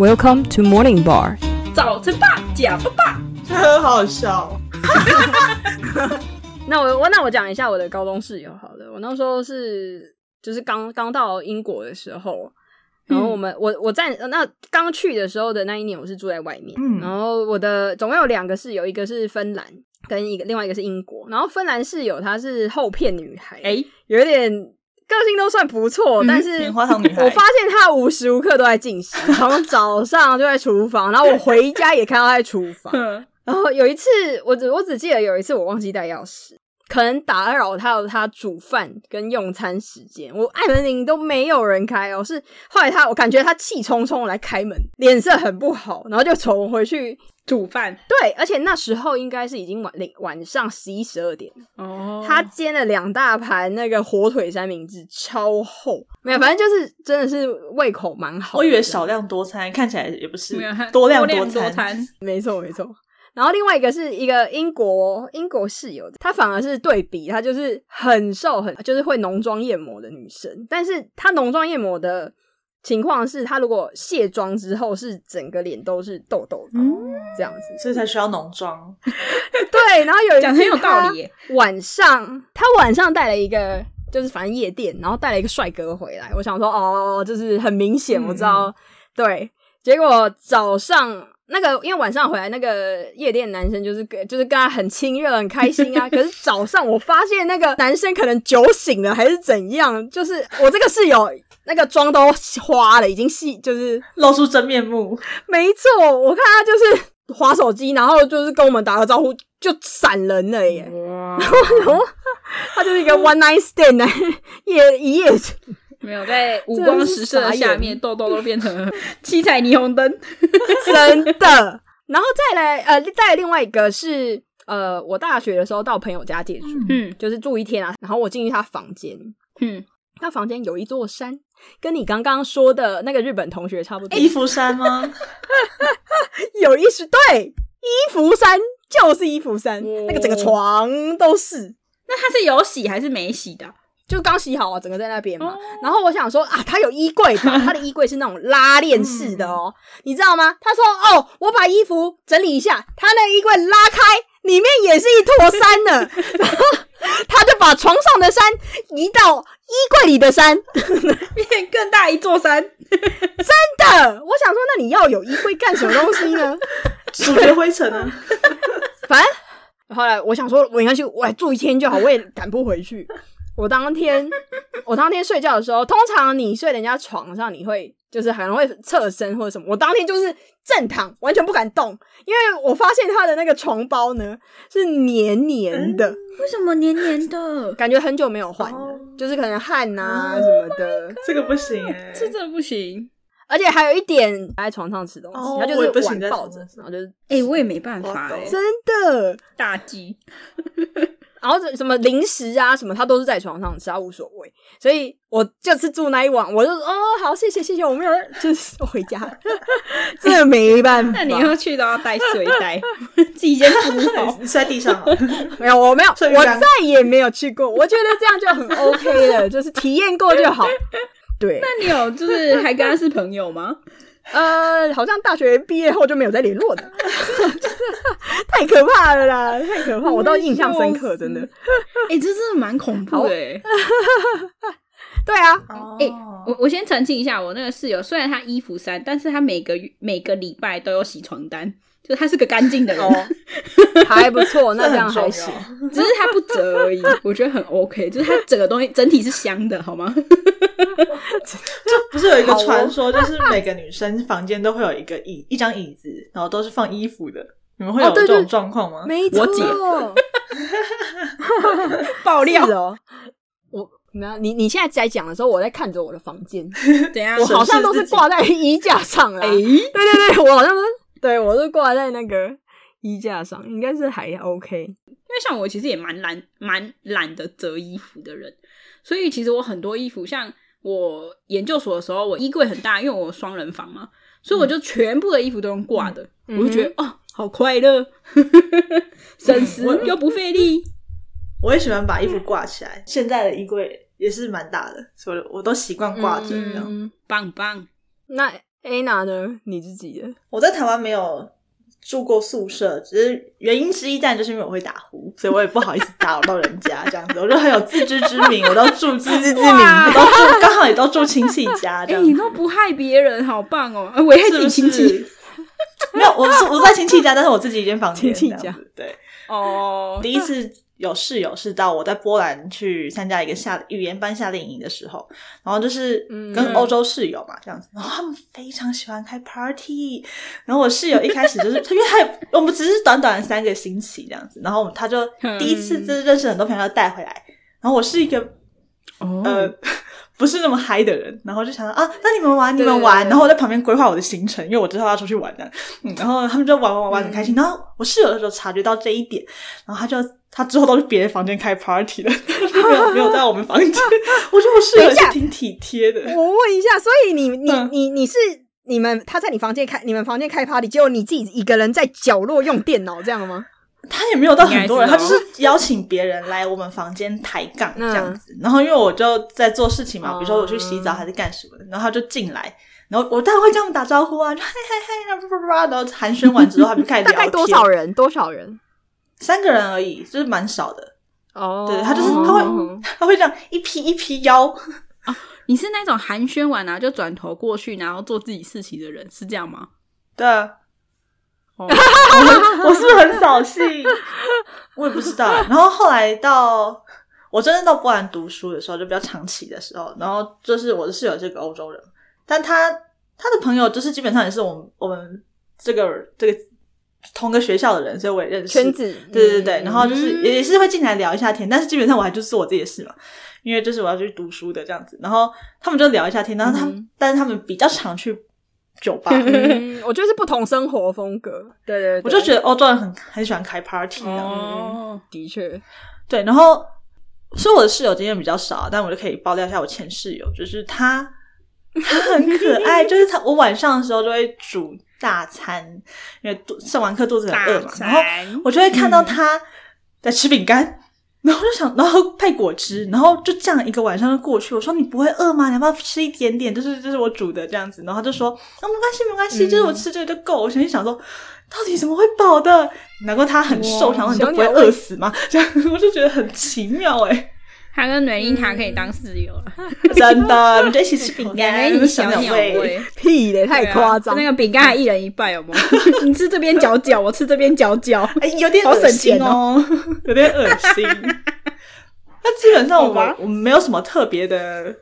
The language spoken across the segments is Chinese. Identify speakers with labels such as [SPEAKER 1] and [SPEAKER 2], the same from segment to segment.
[SPEAKER 1] Welcome to Morning Bar。
[SPEAKER 2] 早晨吧，假爸爸，
[SPEAKER 3] 很好笑。
[SPEAKER 1] 那我我那我讲一下我的高中室友好了。我那时候是就是刚刚到英国的时候，然后我们、我我在那刚去的时候的那一年，我是住在外面。
[SPEAKER 3] 嗯
[SPEAKER 1] 然后我的总共有两个室友，一个是芬兰，跟一个另外一个是英国。然后芬兰室友她是厚片女孩，
[SPEAKER 2] 哎、
[SPEAKER 1] 有点个性都算不错，
[SPEAKER 2] 嗯
[SPEAKER 1] 但是
[SPEAKER 3] 棉花糖女孩
[SPEAKER 1] 我发现她无时无刻都在进食，从早上就在厨房，然后我回家也看到她在厨房。
[SPEAKER 2] 嗯
[SPEAKER 1] 然后有一次，我只我只记得有一次我忘记带钥匙，可能打扰到他煮饭跟用餐时间，我按门铃都没有人开哦。是后来他，我感觉他气冲冲来开门，脸色很不好，然后就走回去。
[SPEAKER 2] 煮饭
[SPEAKER 1] 对，而且那时候应该是已经晚晚上十一十二点了，
[SPEAKER 2] 哦
[SPEAKER 1] 他煎了两大盘那个火腿三明治，超厚，没有，反正就是真的是胃口蛮好。
[SPEAKER 3] 我以为少量多餐，看起来也不是多量
[SPEAKER 2] 多
[SPEAKER 3] 餐。
[SPEAKER 2] 餐，
[SPEAKER 1] 没错没错。然后另外一个是一个英国英国室友，她反而是对比，她就是很瘦很就是会浓妆艳抹的女生，但是她浓妆艳抹的情况是，她如果卸妆之后是整个脸都是痘痘的、
[SPEAKER 2] 嗯
[SPEAKER 1] 这样子。
[SPEAKER 3] 所以才需要浓妆。
[SPEAKER 1] 对，然后有一
[SPEAKER 2] 讲得很有道理
[SPEAKER 1] 晚上她晚上带了一个就是反正夜店，然后带了一个帅哥回来，我想说哦，就是很明显，
[SPEAKER 3] 嗯
[SPEAKER 1] 我知道，对。结果早上那个，因为晚上回来那个夜店男生就是跟就是跟他很亲热很开心啊，可是早上我发现那个男生可能酒醒了还是怎样，就是我这个室友那个妆都花了，已经细就是
[SPEAKER 3] 露出真面目，
[SPEAKER 1] 没错，我看他就是划手机，然后就是跟我们打个招呼就闪人了耶。
[SPEAKER 2] 哇，
[SPEAKER 1] 然后他就是一个 one night stand 啊，夜一夜
[SPEAKER 2] 没有在五光十色的下面，痘痘都变成 七彩霓虹灯。
[SPEAKER 1] 真的。然后再来，呃，再来另外一个是，呃，我大学的时候到朋友家借住，
[SPEAKER 2] 嗯
[SPEAKER 1] 就是住一天啊。然后我进去他房间，
[SPEAKER 2] 嗯，
[SPEAKER 1] 他房间有一座山，跟你刚刚说的那个日本同学差不多。
[SPEAKER 3] 衣服山吗？
[SPEAKER 1] 有意思对，衣服山就是衣服山，
[SPEAKER 2] 哦
[SPEAKER 1] 那个整个床都是。
[SPEAKER 2] 那他是有洗还是没洗的？
[SPEAKER 1] 就刚洗好啊，整个在那边嘛。
[SPEAKER 2] 哦
[SPEAKER 1] 然后我想说啊，他有衣柜吧？他的衣柜是那种拉链式的哦，你知道吗？他说哦，我把衣服整理一下，他那衣柜拉开，里面也是一坨山呢。然后他就把床上的山移到衣柜里的山。
[SPEAKER 2] 变更大一座山。
[SPEAKER 1] 真的，我想说，那你要有衣柜干什么东西呢？
[SPEAKER 3] 数学灰尘啊！
[SPEAKER 1] 反正后来我想说，我应该去，我住一天就好，我也赶不回去。我当天，我当天睡觉的时候，通常你睡人家床上，你会就是可能会侧身或者什么。我当天就是正躺，完全不敢动，因为我发现他的那个床包呢是黏黏的，
[SPEAKER 2] 为什么黏黏的？
[SPEAKER 1] 感觉很久没有换了，
[SPEAKER 3] 哦
[SPEAKER 1] 就是可能汗啊什么的。
[SPEAKER 3] 这个不行哎、
[SPEAKER 2] 这真的不行。
[SPEAKER 1] 而且还有一点在床上吃东西，
[SPEAKER 3] 哦
[SPEAKER 1] 他就是
[SPEAKER 3] 我也不行在
[SPEAKER 1] 碗抱着然后就是
[SPEAKER 2] 哎、我也没办法
[SPEAKER 1] 真的。
[SPEAKER 2] 大忌。
[SPEAKER 1] 然后什么零食啊什么，他都是在床上吃，他无所谓。所以我这次住那一晚，我就哦好，谢谢谢谢，我没有就是回家，真的没办法。
[SPEAKER 2] 那你以后去都要带睡袋，自己先铺好。
[SPEAKER 3] 你睡在地上。
[SPEAKER 1] 没有我没有，
[SPEAKER 3] 睡
[SPEAKER 1] 我再也没有去过。我觉得这样就很 OK 了，就是体验过就好。对，
[SPEAKER 2] 那你有就是还跟他是朋友吗？
[SPEAKER 1] 呃，好像大学毕业后就没有再联络的，太可怕了啦，太可怕，我倒印象深刻，真的。
[SPEAKER 2] 哎、这真的蛮恐怖的哎、
[SPEAKER 1] 对啊，
[SPEAKER 2] 哎、
[SPEAKER 3] 哦
[SPEAKER 2] 我我先澄清一下，我那个室友虽然他衣服衫，但是他每个月每个礼拜都有洗床单，就是他是个干净的人，
[SPEAKER 1] 哦，还不错，那这样还行
[SPEAKER 2] 只是他不折而已。我觉得很 OK，就是他整个东西整体是香的，好吗？
[SPEAKER 3] 不是有一个传说，就是每个女生房间都会有一个椅一张椅子，然后都是放衣服的。你们会有这种状况吗？
[SPEAKER 1] 没错，
[SPEAKER 2] 我姐 爆料
[SPEAKER 1] 哦。我没有你，你现在在讲的时候，我在看着我的房间，
[SPEAKER 2] 等下
[SPEAKER 1] 我？好像都是挂在衣架上了。
[SPEAKER 2] 哎、
[SPEAKER 1] 对对对，我好像是，对我是挂在那个衣架上，应该是还 OK。
[SPEAKER 2] 因为像我其实也蛮懒蛮懒得折衣服的人，所以其实我很多衣服，像我研究所的时候，我衣柜很大，因为我有双人房嘛，所以我就全部的衣服都用挂的，
[SPEAKER 1] 嗯
[SPEAKER 2] 我就觉得哦，好快乐，省时又不费力。
[SPEAKER 3] 我也喜欢把衣服挂起来。现在的衣柜也是蛮大的，所以我都习惯挂着这样。
[SPEAKER 1] 嗯，
[SPEAKER 2] 棒棒，
[SPEAKER 1] 那 Anna 呢？你自己的？
[SPEAKER 3] 我在台湾没有住过宿舍，只是原因之一，但就是因为我会打呼，所以我也不好意思打扰到人家这样子。我就很有自知之明，我都住 自知之明，
[SPEAKER 2] 我
[SPEAKER 3] 都住刚好也都住亲戚家这
[SPEAKER 2] 哎、
[SPEAKER 3] 样子。
[SPEAKER 2] 你都不害别人，好棒哦！我也害自己亲戚
[SPEAKER 3] 是是没有，我是我在亲戚家，但是我自己一间房间。
[SPEAKER 1] 亲戚家
[SPEAKER 3] 这样子对。
[SPEAKER 2] 哦。
[SPEAKER 3] 第一次有室友是到我在波兰去参加一个夏语言班夏令营的时候，然后就是
[SPEAKER 1] 嗯
[SPEAKER 3] 跟欧洲室友嘛这样子，然后他们非常喜欢开 party，然后我室友一开始就是，因为他我们只是短短的三个星期这样子，然后他就第一次就是认识很多朋友带回来，然后我是一个
[SPEAKER 2] 哦。
[SPEAKER 3] 呃。不是那么嗨的人，然后就想到啊，那你们玩，你们玩，然后我在旁边规划我的行程，因为我知道要出去玩的，嗯，然后他们就玩玩玩玩很开心，然后我室友的时候察觉到这一点，然后他就他之后都去别的房间开 party 了，就没有没有在我们房间，我觉得我室友也是挺体贴的，
[SPEAKER 1] 我问一下，所以你你
[SPEAKER 3] 嗯
[SPEAKER 1] 你你是你们他在你房间开你们房间开 party，结果你自己一个人在角落用电脑这样吗？
[SPEAKER 3] 他也没有到很多人，他就是邀请别人来我们房间抬杠
[SPEAKER 1] 嗯
[SPEAKER 3] 这样子。然后因为我就在做事情嘛，
[SPEAKER 1] 哦
[SPEAKER 3] 比如说我去洗澡还是干什么的，然后他就进来，然后我当然会跟他们打招呼啊，就嗨嗨嗨，然后叭叭叭，然后寒暄完之后，他们就开始
[SPEAKER 1] 大
[SPEAKER 3] 聊天。
[SPEAKER 1] 概多少？人？多少人？
[SPEAKER 3] 三个人而已，就是蛮少的。
[SPEAKER 1] 哦
[SPEAKER 3] 对他就是他会他会这样一批一批邀，
[SPEAKER 2] 你是那种寒暄完然后就转头过去，然后做自己事情的人，是这样吗？
[SPEAKER 3] 对啊，
[SPEAKER 2] 哦，
[SPEAKER 3] 我是不是很扫兴？我也不知道。然后后来到我真正到波兰读书的时候，就比较长期的时候，然后就是我的室友是个欧洲人，但他他的朋友就是基本上也是我们我们这个这个同个学校的人，所以我也认识
[SPEAKER 1] 圈。子，
[SPEAKER 3] 对对对，
[SPEAKER 1] 嗯
[SPEAKER 3] 然后就是也也是会进来聊一下天，但是基本上我还就是做我自己的事嘛，因为就是我要去读书的这样子，然后他们就聊一下天，然后他们、
[SPEAKER 1] 嗯
[SPEAKER 3] 但是他们比较常去酒吧，
[SPEAKER 1] 嗯，我觉得是不同生活风格。对对对，
[SPEAKER 3] 我就觉得欧洲人很很喜欢开 party 啊。
[SPEAKER 2] 哦，
[SPEAKER 1] 的确，
[SPEAKER 3] 对，然后所以我的室友经验比较少，但我就可以爆料一下我前室友，就是他，他很可爱，就是他我晚上的时候就会煮大餐，因为肚上完课肚子很饿嘛，然后我就会看到他在吃饼干。然后就想，然后配果汁，然后就这样一个晚上就过去。我说你不会饿吗？你要不要吃一点点？就是就是我煮的这样子。然后他就说，啊没关系没关系，就是我吃这个就够。我心里想说，到底怎么会饱的？难怪他很瘦，
[SPEAKER 1] 哇
[SPEAKER 3] 想说你就不会饿死吗？这样我就觉得很奇妙哎、
[SPEAKER 2] 他跟瑞英塔可以当室友了，
[SPEAKER 3] 真的，我们就一起吃饼干，
[SPEAKER 2] 个一起
[SPEAKER 3] 小
[SPEAKER 2] 小鸟
[SPEAKER 3] 胃。
[SPEAKER 1] 屁嘞，太夸张。
[SPEAKER 2] 啊那个饼干还一人一半，有没有？你吃这边嚼嚼，我吃这边嚼嚼。
[SPEAKER 3] 哎，有点
[SPEAKER 2] 好省
[SPEAKER 3] 恶心
[SPEAKER 2] 钱
[SPEAKER 3] 哦，有点恶心。那基本上我们我们没有什么特别的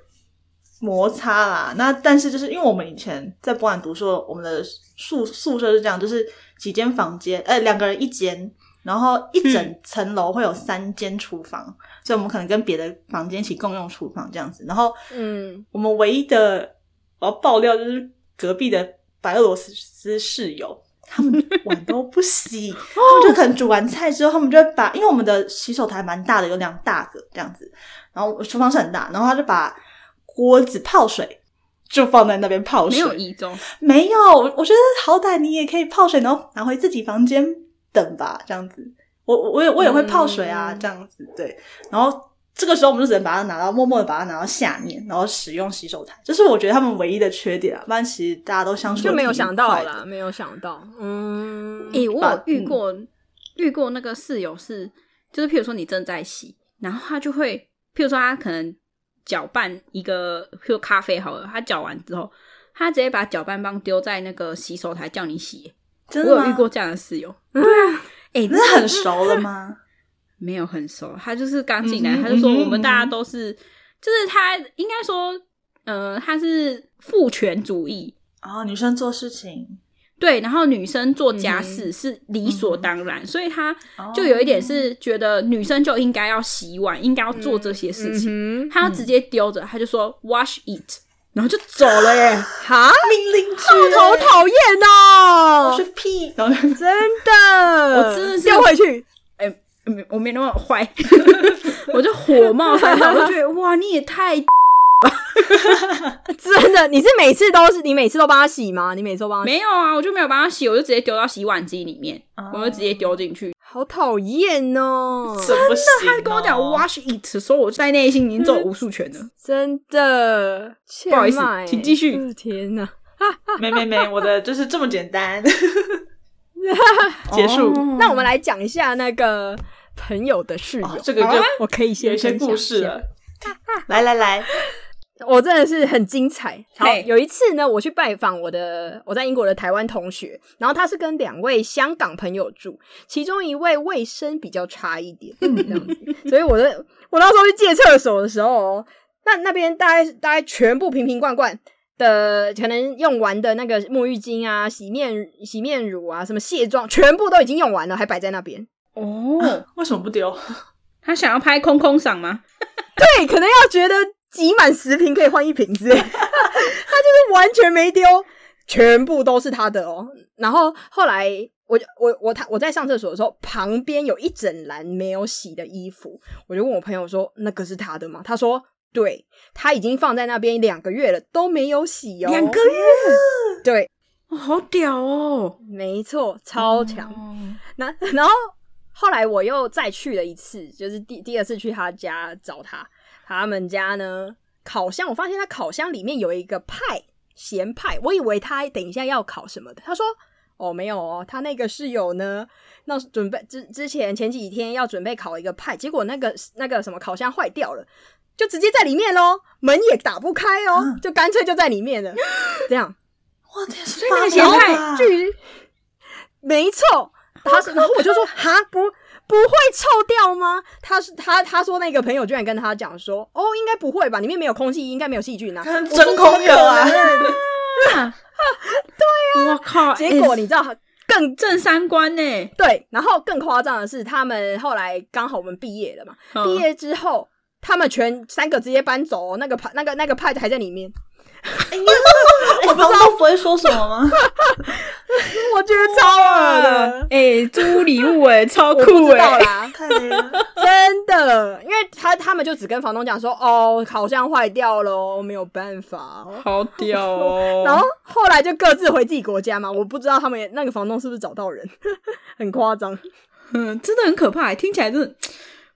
[SPEAKER 3] 摩擦啦。那但是就是因为我们以前在波兰读书，我们的宿宿舍是这样，就是几间房间，呃，两个人一间，然后一整层楼会有三间厨房，所以我们可能跟别的房间一起共用厨房这样子。然后
[SPEAKER 1] 嗯，
[SPEAKER 3] 我们唯一的我要爆料就是隔壁的白俄罗斯室友，他们碗都不洗，他们就可能煮完菜之后，他们就会把，因为我们的洗手台蛮大的，有两大个这样子，然后厨房是很大，然后他就把锅子泡水就放在那边泡水，
[SPEAKER 2] 没有一中，
[SPEAKER 3] 没有，我觉得好歹你也可以泡水，然后拿回自己房间等吧，这样子。我我我也我也会泡水啊，
[SPEAKER 1] 嗯
[SPEAKER 3] 这样子对。然后这个时候我们就只能把它拿到默默的把它拿到下面，然后使用洗手台，这是我觉得他们唯一的缺点啊。不然其实大家都相处
[SPEAKER 1] 就没有想到啦，没有想到。嗯，
[SPEAKER 2] 诶、我有遇过、遇过那个室友是，就是譬如说你正在洗，然后他就会，譬如说他可能搅拌一个，譬如咖啡好了，他搅完之后，他直接把搅拌棒丢在那个洗手台叫你洗。
[SPEAKER 3] 真的
[SPEAKER 2] 我有遇过，这样的室友，对啊，诶、
[SPEAKER 3] 那很熟了吗？
[SPEAKER 2] 没有很熟，他就是刚进来，
[SPEAKER 3] 嗯
[SPEAKER 2] 他就说我们大家都是，就是他应该说，呃，他是父权主义，
[SPEAKER 3] 啊、女生做事情
[SPEAKER 2] 对，然后女生做家
[SPEAKER 1] 嗯
[SPEAKER 2] 事是理所当然，所以他
[SPEAKER 3] 哦
[SPEAKER 2] 就有一点是觉得女生就应该要洗碗，应该要做这些事情，他要直接丢着，他就说 wash it，然后就走了耶。
[SPEAKER 1] 哈，
[SPEAKER 3] 命令句，
[SPEAKER 1] 好讨厌哦
[SPEAKER 3] 我是！屁，然后
[SPEAKER 1] 真的，
[SPEAKER 2] 我真的是
[SPEAKER 1] 丢回去。
[SPEAKER 2] 没我没那么坏，我就火冒三丈，我就觉得哇，你也太
[SPEAKER 1] 真的，你是每次都是你每次都帮他洗吗？你每次都帮他洗？
[SPEAKER 2] 没有啊，我就没有帮他洗，我就直接丢到洗碗机里面，
[SPEAKER 3] 哦
[SPEAKER 2] 我就直接丢进去。
[SPEAKER 1] 好讨厌哦！
[SPEAKER 3] 真的，
[SPEAKER 2] 他跟我讲 wash it，所以我在内心已经做无数拳了。
[SPEAKER 1] 真的，
[SPEAKER 2] 不好意思请继续
[SPEAKER 1] 呃天哪！
[SPEAKER 3] 没没没，我的就是这么简单。结束。
[SPEAKER 2] 哦
[SPEAKER 1] 那我们来讲一下那个朋友的室友，
[SPEAKER 3] 哦这个就
[SPEAKER 1] 我可以先先
[SPEAKER 3] 故事了。来来来，
[SPEAKER 1] 我真的是很精彩。好，有一次呢，我去拜访我的我在英国的台湾同学，然后他是跟两位香港朋友住，其中一位卫生比较差一点，这样子。所以我的我那时候去借厕所的时候，那那边大概大概全部瓶瓶罐罐的，可能用完的那个沐浴巾啊、洗面洗面乳啊、什么卸妆，全部都已经用完了，还摆在那边。
[SPEAKER 2] 哦，
[SPEAKER 3] 为什么不丢？
[SPEAKER 2] 他想要拍空空赏吗？
[SPEAKER 1] 对，可能要觉得集满十瓶可以换一瓶之类，他就是完全没丢，全部都是他的哦。然后后来我我我他我在上厕所的时候，旁边有一整篮没有洗的衣服，我就问我朋友说：“那个是他的吗？”他说：“对，他已经放在那边两个月了，都没有洗哦。”
[SPEAKER 2] 两个月，
[SPEAKER 1] 对，
[SPEAKER 2] 哦好屌哦，
[SPEAKER 1] 没错，超强。
[SPEAKER 2] 哦
[SPEAKER 1] 那然后后来我又再去了一次，就是第第二次去他家找他，他们家呢烤箱，我发现他烤箱里面有一个派咸派，我以为他等一下要烤什么的，他说哦没有哦，他那个室友呢，那准备之之前前几天要准备烤一个派，结果那个那个什么烤箱坏掉了。就直接在里面喽，门也打不开哦，
[SPEAKER 3] 嗯
[SPEAKER 1] 就干脆就在里面了。这样，
[SPEAKER 3] 哇，这是
[SPEAKER 2] 那个
[SPEAKER 3] 发
[SPEAKER 2] 咸派
[SPEAKER 3] 霉吧
[SPEAKER 1] 据没错，他是，然后我就说哈不不会臭掉吗？他是他他说那个朋友居然跟他讲说，哦，应该不会吧，里面没有空气，应该没有细菌啊。
[SPEAKER 3] 看
[SPEAKER 1] 我说
[SPEAKER 3] 真空有啊
[SPEAKER 1] 怎么可能
[SPEAKER 2] 我靠！
[SPEAKER 1] 结果
[SPEAKER 2] 欸
[SPEAKER 1] 你知道更
[SPEAKER 2] 正三观呢，
[SPEAKER 1] 对，然后更夸张的是，他们后来刚好我们毕业了嘛，
[SPEAKER 2] 嗯
[SPEAKER 1] 毕业之后。他们全三个直接搬走、哦，那个派那个那个派还在里面，
[SPEAKER 3] 哎，房东不会说什么吗？
[SPEAKER 1] 我觉得超恶的，
[SPEAKER 2] 哎，租礼物哎，超酷
[SPEAKER 1] 知道
[SPEAKER 2] 哎。
[SPEAKER 1] 真的，因为他他们就只跟房东讲说，哦，烤箱坏掉了哦，没有办法哦。
[SPEAKER 2] 好屌哦！
[SPEAKER 1] 然后后来就各自回自己国家嘛，我不知道他们那个房东是不是找到人，很夸张。
[SPEAKER 2] 嗯，真的很可怕，听起来真的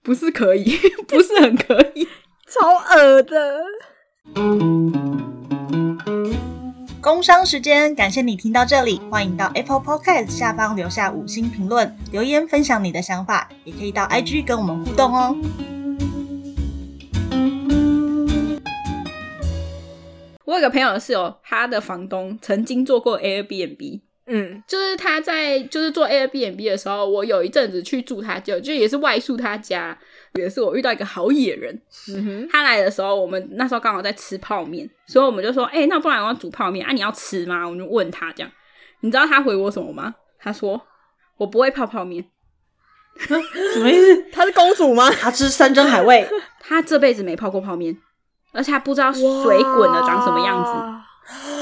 [SPEAKER 2] 不是可以，不是很可以。
[SPEAKER 1] 超恶的。
[SPEAKER 3] 工商时间，感谢你听到这里，欢迎到 Apple Podcast 下方留下五星评论，留言分享你的想法，也可以到 IG 跟我们互动哦。
[SPEAKER 2] 我有个朋友的室友，他的房东曾经做过 Airbnb，
[SPEAKER 1] 嗯。
[SPEAKER 2] 就是他在就是做 Airbnb 的时候，我有一阵子去住他家，就也是外宿他家，也是我遇到一个好野人。
[SPEAKER 1] 嗯哼，
[SPEAKER 2] 他来的时候，我们那时候刚好在吃泡面，所以我们就说：“哎、那不然我要煮泡面啊？你要吃吗？”我们就问他这样，你知道他回我什么吗？他说：“我不会泡泡面，
[SPEAKER 3] 什么意思？
[SPEAKER 1] 她是公主吗？
[SPEAKER 3] 他吃山珍海味，
[SPEAKER 2] 他这辈子没泡过泡面，而且他不知道水滚了长什么样子。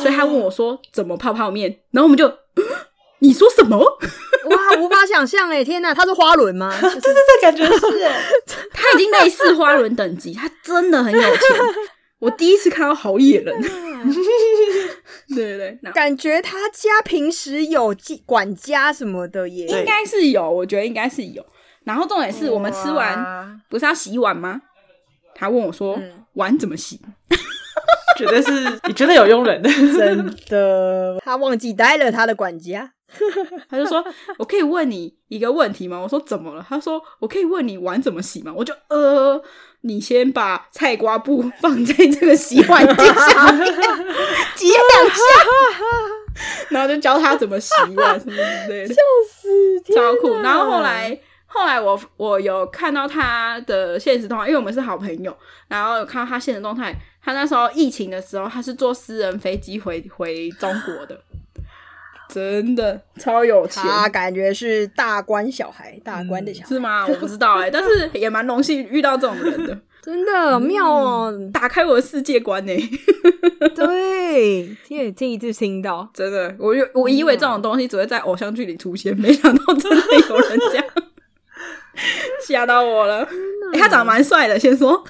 [SPEAKER 2] 所以他问我说怎么泡泡面，然后我们就你说什么？
[SPEAKER 1] 哇，无法想象哎！天哪，他是花轮吗？对对
[SPEAKER 3] 对感觉是欸
[SPEAKER 2] 他已经类似花轮等级，他真的很有钱。我第一次看到好野人，对对对，那
[SPEAKER 1] 感觉他家平时有记管家什么的耶。
[SPEAKER 2] 应该是有，我觉得应该是有。然后重点是我们吃完不是要洗碗吗？他问我说、
[SPEAKER 1] 嗯
[SPEAKER 2] 碗怎么洗？
[SPEAKER 3] 绝对是你绝对有佣人的。
[SPEAKER 1] 真的，他忘记带了他的管家。
[SPEAKER 2] 他就说：“我可以问你一个问题吗？”我说：“怎么了？”他说：“我可以问你碗怎么洗吗？”我就呃，你先把菜瓜布放在这个洗碗机上面挤两下，然后就教他怎么洗碗什么之类的，
[SPEAKER 1] 笑死
[SPEAKER 2] 超酷。然后后来。后来我我有看到他的现实动态，因为我们是好朋友，然后有看到他现实动态。他那时候疫情的时候，他是坐私人飞机回回中国的，真的超有钱。
[SPEAKER 1] 他感觉是大官小孩，大官的小孩，
[SPEAKER 2] 是吗？我不知道哎、但是也蛮荣幸遇到这种人的，
[SPEAKER 1] 真的妙哦。
[SPEAKER 2] 打开我的世界观呢、
[SPEAKER 1] 对，第第一次听到，
[SPEAKER 2] 真的，我就我以为这种东西只会在偶像剧里出现，没想到真的有人这样，吓到我了。欸他长得蛮帅的，先说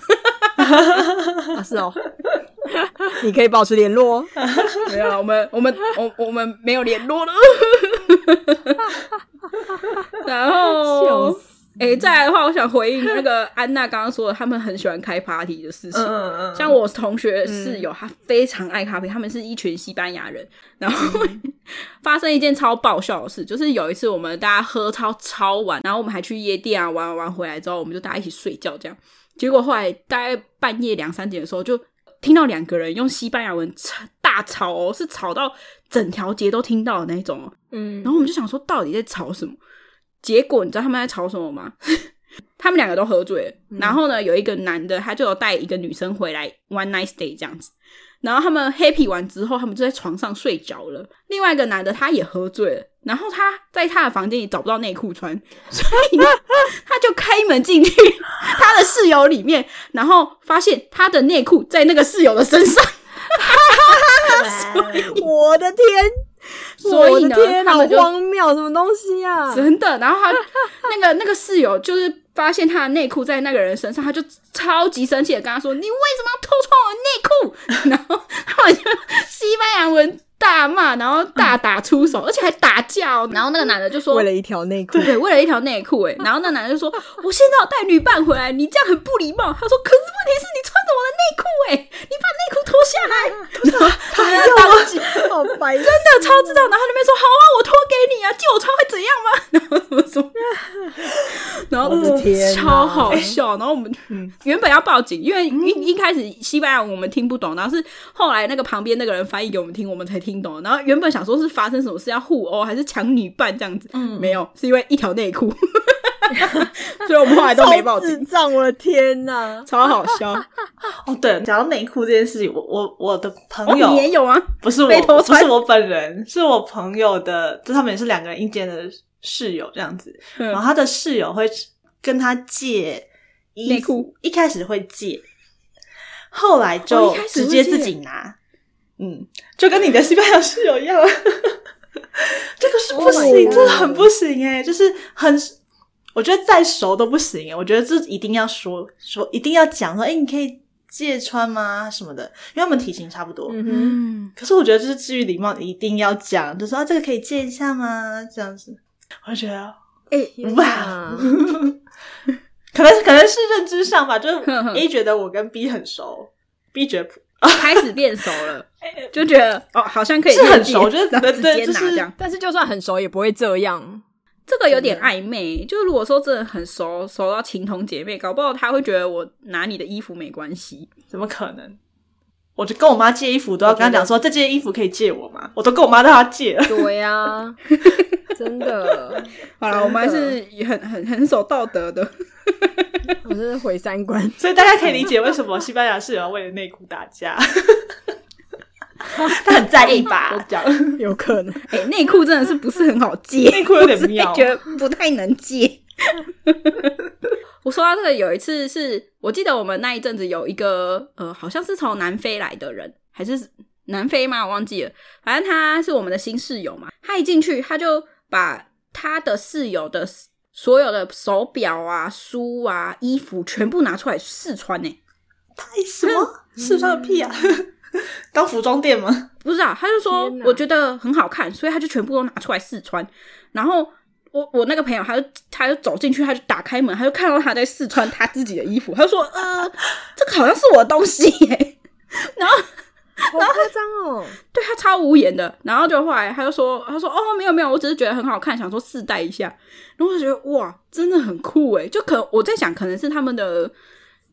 [SPEAKER 1] 啊是哦，你可以保持联络哦。
[SPEAKER 2] 没有，我们我们我我们没有联络了。然
[SPEAKER 1] 笑
[SPEAKER 2] 后
[SPEAKER 1] 死
[SPEAKER 2] 哎、再来的话，我想回应那个安娜刚刚说的，他们很喜欢开 party 的事情。
[SPEAKER 3] 嗯嗯嗯，
[SPEAKER 2] 像我同学室友，他非常爱咖啡，他们是一群西班牙人。然后发生一件超爆笑的事，就是有一次我们大家喝超超晚，然后我们还去夜店啊玩玩玩回来之后，我们就大家一起睡觉这样。结果后来大概半夜两三点的时候，就听到两个人用西班牙文吵大吵哦，是吵到整条街都听到的那种哦。
[SPEAKER 1] 嗯
[SPEAKER 2] 然后我们就想说，到底在吵什么？结果你知道他们在吵什么吗？他们两个都喝醉了，然后呢，有一个男的他就有带一个女生回来 one night stay 这样子，然后他们 happy 完之后，他们就在床上睡着了。另外一个男的他也喝醉了，然后他在他的房间里找不到内裤穿，所以呢，他就开门进去 他的室友里面，然后发现他的内裤在那个室友的身上。
[SPEAKER 1] 我的天，
[SPEAKER 2] 所以呢
[SPEAKER 1] 我的天，好
[SPEAKER 2] 他们就
[SPEAKER 1] 荒谬，什么东西啊？
[SPEAKER 2] 真的，然后他那个那个室友就是发现他的内裤在那个人身上，他就超级生气的跟他说：“你为什么要偷穿我的内裤？”然后他们就西班牙文大骂，然后大打出手，而且还打架哦。然后那个男的就说：“
[SPEAKER 1] 为了一条内裤，
[SPEAKER 2] 对，为了一条内裤哎。”然后那男的就说：“我现在要带女伴回来，你这样很不礼貌。”他说：“可是问题是你穿着我的内裤哎，你把内裤脱下来。” 他还要当机。
[SPEAKER 1] 好白，
[SPEAKER 2] 真的超知道，然后那边说好啊，我脱给你啊，借我穿会怎样吗？然后什么什么，然后
[SPEAKER 1] 我的天
[SPEAKER 2] 超好笑。然后我们原本要报警，因为一一开始西班牙我们听不懂，然后是后来那个旁边那个人翻译给我们听，我们才听懂。然后原本想说是发生什么事要互殴还是抢女伴这样子，
[SPEAKER 3] 嗯
[SPEAKER 2] 没有，是因为一条内裤，所以我们后来都没报
[SPEAKER 1] 警智
[SPEAKER 2] 警，
[SPEAKER 1] 障，我的天哪！
[SPEAKER 2] 超好笑。
[SPEAKER 3] 哦，对，讲到内裤这件事情，我我我的朋
[SPEAKER 2] 哦，
[SPEAKER 3] 友、
[SPEAKER 2] 你也有啊？
[SPEAKER 3] 不是我，不是我本人，是我朋友的，就他们也是两个人一间的室友这样子。然后
[SPEAKER 2] 嗯
[SPEAKER 3] 他的室友会跟他借衣
[SPEAKER 2] 裤，
[SPEAKER 3] 一开始会借，后来
[SPEAKER 2] 哦
[SPEAKER 3] 就直接自己拿。嗯，就跟你的西班牙室友一样。这个是不
[SPEAKER 1] Oh
[SPEAKER 3] 行真的很不行哎，就是很，我觉得再熟都不行哎，我觉得这一定要说说，一定要讲说，哎，你可以借穿吗？什么的，因为他们体型差不多。
[SPEAKER 1] 嗯
[SPEAKER 3] 可是我觉得就是基于礼貌，一定要讲，就说啊，这个可以借一下吗？这样子，我就觉得
[SPEAKER 2] 哎、
[SPEAKER 1] 天
[SPEAKER 3] 哇
[SPEAKER 1] 哪，
[SPEAKER 3] 可能可能是认知上吧，就是
[SPEAKER 2] 哼哼
[SPEAKER 3] A 觉得我跟 B 很熟，B 觉得
[SPEAKER 2] 开始变熟了，就觉得哦，好像可以
[SPEAKER 3] 是很熟我觉得
[SPEAKER 2] 然后直接拿这样。
[SPEAKER 1] 但是就算很熟，也不会这样。
[SPEAKER 2] 这个有点暧昧，就是如果说真的很熟，熟到情同姐妹，搞不好他会觉得我拿你的衣服没关系。
[SPEAKER 3] 怎么可能？我就跟我妈借衣服，都要跟她讲说这件衣服可以借我吗？我都跟我妈让她借了。
[SPEAKER 1] 对 呀，真的，
[SPEAKER 2] 好了，我们还是很很很守道德的。
[SPEAKER 1] 我真是毁三观。
[SPEAKER 3] 所以大家可以理解为什么西班牙室友要为了内裤打架。他很在意吧？我讲
[SPEAKER 1] 有可能，
[SPEAKER 2] 哎、内裤真的是不是很好借，
[SPEAKER 3] 内裤有点
[SPEAKER 2] 我
[SPEAKER 3] 妙
[SPEAKER 2] 是觉得不太能借。我说到这个，有一次是我记得我们那一阵子有一个呃，好像是从南非来的人，还是南非吗？我忘记了。反正他是我们的新室友嘛。他一进去，他就把他的室友的所有的手表啊、书啊、衣服全部拿出来试穿呢、
[SPEAKER 3] 太什么？试穿个屁啊！当服装店吗？
[SPEAKER 2] 不是啊，他就说我觉得很好看，所以他就全部都拿出来试穿。然后我我那个朋友他就他就走进去，他就打开门，他就看到他在试穿他自己的衣服，他就说呃，这个好像是我的东西耶。然后
[SPEAKER 1] 好夸张哦！
[SPEAKER 2] 对他超无言的，然后就后来他就说他说哦没有没有，我只是觉得很好看，想说试戴一下。然后我就觉得哇，真的很酷诶，就可能我在想，可能是他们的。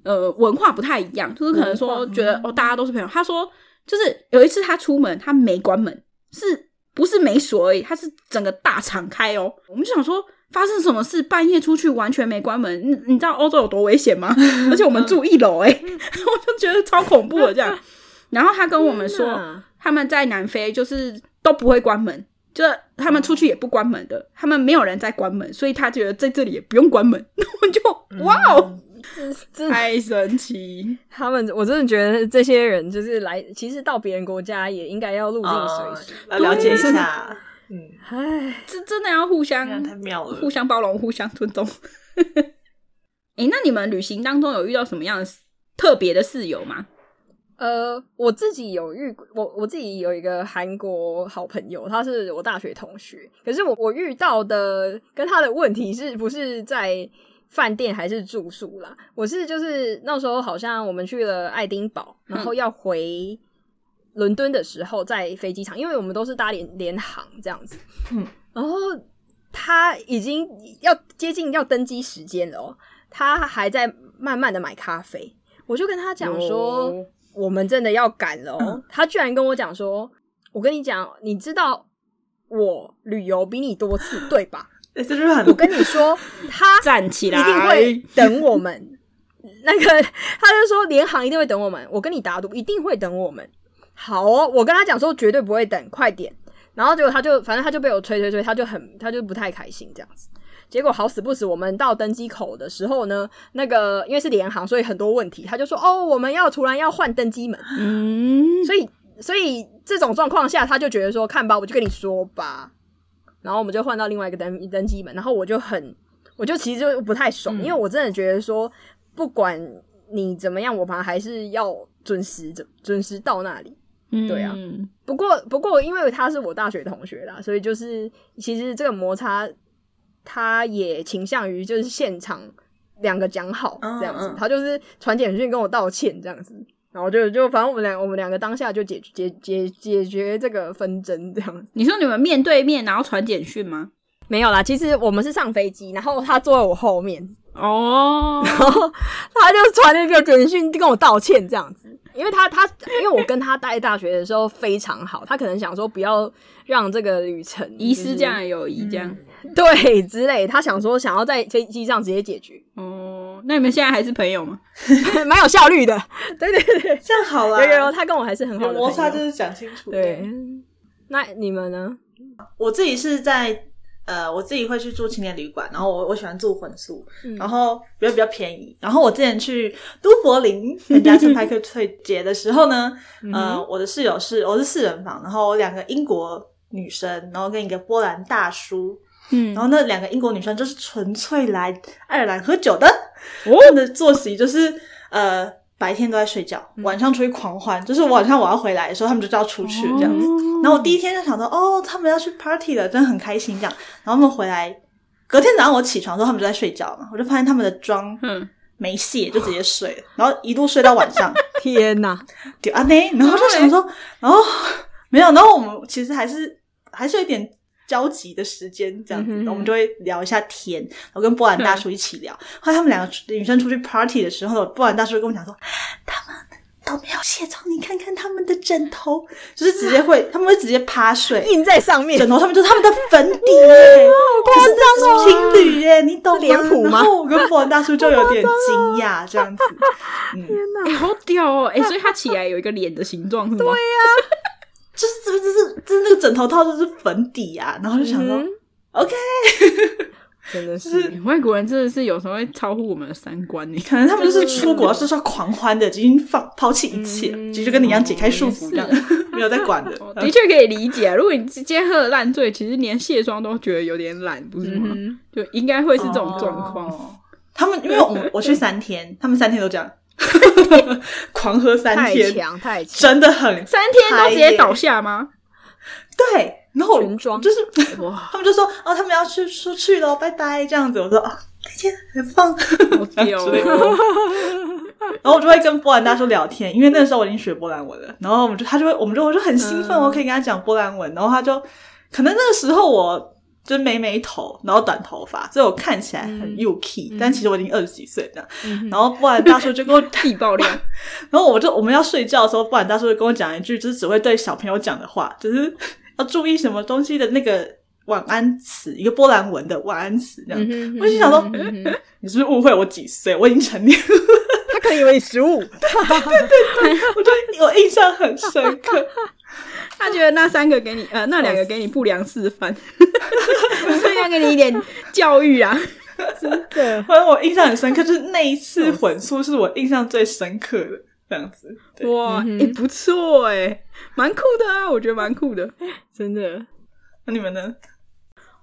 [SPEAKER 2] 呃，文化不太一样，就是可能说觉得哦，大家都是朋友。他说，就是有一次他出门，他没关门，是不是没锁而已？它是整个大敞开哦。我们就想说，发生什么事？半夜出去完全没关门，你你知道欧洲有多危险吗？而且我们住一楼，哎，我就觉得超恐怖的这样。然后他跟我们说，他们在南非就是都不会关门，就是他们出去也不关门的，他们没有人在关门，所以他觉得在这里也不用关门。我就哇哦，太神奇！
[SPEAKER 1] 他们，我真的觉得这些人就是来，其实到别人国家也应该要入境
[SPEAKER 3] 哦
[SPEAKER 1] 随俗。
[SPEAKER 3] 来了解一下。嗯，
[SPEAKER 1] 唉，
[SPEAKER 2] 这真的要互相
[SPEAKER 3] 太妙了。
[SPEAKER 2] 互相包容、互相尊重。诶、那你们旅行当中有遇到什么样的特别的室友吗？
[SPEAKER 1] 呃，我自己有遇，我我自己有一个韩国好朋友，他是我大学同学。可是我我遇到的跟他的问题是不是在饭店还是住宿啦。我是就是那时候好像我们去了爱丁堡，然后要回伦敦的时候，在飞机场，因为我们都是搭联联航这样子，
[SPEAKER 3] 嗯，
[SPEAKER 1] 然后他已经要接近要登机时间了哦，他还在慢慢的买咖啡，我就跟他讲说。
[SPEAKER 2] 哟
[SPEAKER 1] 我们真的要赶了哦！
[SPEAKER 3] 嗯
[SPEAKER 1] 他居然跟我讲说：“我跟你讲，你知道我旅游比你多次，对吧？
[SPEAKER 3] 哎这就是很
[SPEAKER 1] 我跟你说，他
[SPEAKER 2] 站起来，
[SPEAKER 1] 一定会等我们。那个他就说联航一定会等我们，我跟你打赌，一定会等我们。好哦，我跟他讲说绝对不会等，快点。然后结果他就反正他就被我催催催，他就很他就不太开心这样子。结果好死不死，我们到登机口的时候呢，那个因为是联航，所以很多问题，他就说哦，我们要突然要换登机门，
[SPEAKER 2] 嗯，
[SPEAKER 1] 所以所以这种状况下，他就觉得说，看吧，我就跟你说吧。然后我们就换到另外一个登登机门，然后我就很，我就其实就不太爽，
[SPEAKER 3] 嗯
[SPEAKER 1] 因为我真的觉得说，不管你怎么样，我们还是要准时准准时到那里。对啊
[SPEAKER 2] 嗯
[SPEAKER 1] 不过不过，因为他是我大学同学啦，所以就是其实这个摩擦，他也倾向于就是现场两个讲好
[SPEAKER 3] 嗯
[SPEAKER 1] 这样子，
[SPEAKER 3] 嗯
[SPEAKER 1] 他就是传简讯跟我道歉这样子，然后就就反正我们两我们两个当下就解解解解决这个纷争这样子。
[SPEAKER 2] 你说你们面对面，然后传简讯吗？
[SPEAKER 1] 没有啦，其实我们是上飞机，然后他坐在我后面，
[SPEAKER 2] 哦，
[SPEAKER 1] 然后他就传了一个简讯跟我道歉这样子，因为他他因为我跟他待大学的时候非常好，他可能想说不要让这个旅程
[SPEAKER 2] 遗失这样的友谊，这样。
[SPEAKER 1] 对之类，他想说想要在飞机上直接解决，
[SPEAKER 2] 哦，那你们现在还是朋友吗？
[SPEAKER 1] 蛮有效率的。对对对，
[SPEAKER 3] 这样好了。
[SPEAKER 1] 有有有，他跟我还是很好的
[SPEAKER 3] 摩擦就是讲清楚。
[SPEAKER 1] 对。那你们呢？
[SPEAKER 3] 我自己是在呃，我自己会去住青年旅馆，然后我我喜欢住混宿，
[SPEAKER 1] 嗯
[SPEAKER 3] 然后比较比较便宜。然后我之前去都柏林参加圣派克翠节的时候呢，呃，我的室友是我是四人房，然后两个英国女生，然后跟一个波兰大叔，
[SPEAKER 2] 嗯
[SPEAKER 3] 然后那两个英国女生就是纯粹来爱尔兰喝酒的，
[SPEAKER 2] 哦
[SPEAKER 3] 他们的作息就是呃白天都在睡觉，晚上出去狂欢，就是晚上我要回来的时候，他们就就要出去这样子。然后我第一天就想到，哦，他们要去 party 了，真的很开心这样。然后他们回来，隔天早上我起床之后，他们就在睡觉嘛，我就发现他们的妆
[SPEAKER 2] 嗯，
[SPEAKER 3] 没卸，就直接睡了，然后一路睡到晚上，
[SPEAKER 1] 天哪！
[SPEAKER 3] 对啊那，然后就想说，然后没有，然后我们其实还是还是有一点交集的时间这样子，我们就会聊一下天，然后跟波兰大叔一起聊。后来他们两个女生出去 party 的时候，波兰大叔就跟我讲说，他们都没有卸妆，你看看他们的枕头，就是直接会，他们会直接趴睡。
[SPEAKER 1] 印在上面
[SPEAKER 3] 枕，头上面就是他们的粉底耶，可是这是情侣耶，你懂
[SPEAKER 1] 脸谱吗
[SPEAKER 3] 然后我跟波兰大叔就有点惊讶，这样子。嗯，
[SPEAKER 2] 哎、好屌哦！哎、所以他起来有一个脸的形状是吗？对
[SPEAKER 3] 就是这就是就是那个枕头套就是粉底啊，然后就想说、
[SPEAKER 1] 嗯
[SPEAKER 3] OK，
[SPEAKER 1] 真的是
[SPEAKER 2] 欸外国人真的是有时候会超乎我们的三观呢。
[SPEAKER 3] 可能他们就是出国就是要狂欢的，已经放抛弃一切，
[SPEAKER 1] 嗯
[SPEAKER 3] 其实就跟你一样解开束缚这样，没有在管的。
[SPEAKER 2] 哦的确可以理解啊，如果你今天喝了烂醉，其实连卸妆都觉得有点懒，不是吗？
[SPEAKER 1] 嗯
[SPEAKER 2] 就应该会是这种状况。
[SPEAKER 3] 哦他们因为我我去三天，他们三天都这样，狂喝三
[SPEAKER 1] 太
[SPEAKER 3] 天，
[SPEAKER 1] 强太强，
[SPEAKER 3] 真的很
[SPEAKER 2] 三天都直接倒下吗？
[SPEAKER 3] 对。然后就是
[SPEAKER 2] 哇，
[SPEAKER 3] 他们就说哦，他们要去出去喽，拜拜这样子。我说哦，再见，很棒。然后我就会跟波兰大叔聊天，因为那个时候我已经学波兰文了。然后我们就他就会，我们就我就很兴奋，
[SPEAKER 2] 嗯
[SPEAKER 3] 我可以跟他讲波兰文。然后他就可能那个时候我就妹妹头，然后短头发，所以我看起来很
[SPEAKER 1] 嗯
[SPEAKER 3] U K，、但其实我已经二十几岁这样。
[SPEAKER 1] 嗯
[SPEAKER 3] 然后波兰大叔就跟我，
[SPEAKER 2] 地爆料，
[SPEAKER 3] 然后我就我们要睡觉的时候，波兰大叔就跟我讲一句，就是只会对小朋友讲的话，就是要注意什么东西的那个晚安词，一个波兰文的晚安词这样。
[SPEAKER 1] 嗯
[SPEAKER 3] 我就想说
[SPEAKER 1] 嗯
[SPEAKER 3] 你是不是误会我几岁？我已经成年了。
[SPEAKER 1] 他可能以为你十五，
[SPEAKER 3] 我就我印象很深刻。
[SPEAKER 2] 他觉得那三个给你，呃，那两个给你不良示范，所以要给你一点教育啊。
[SPEAKER 1] 真的，
[SPEAKER 3] 反正我印象很深刻，就是那一次混宿是我印象最深刻的这样子。
[SPEAKER 2] 哇，哎、不错哎，蛮酷的啊，我觉得蛮酷的。
[SPEAKER 1] 真的，
[SPEAKER 3] 那你们呢？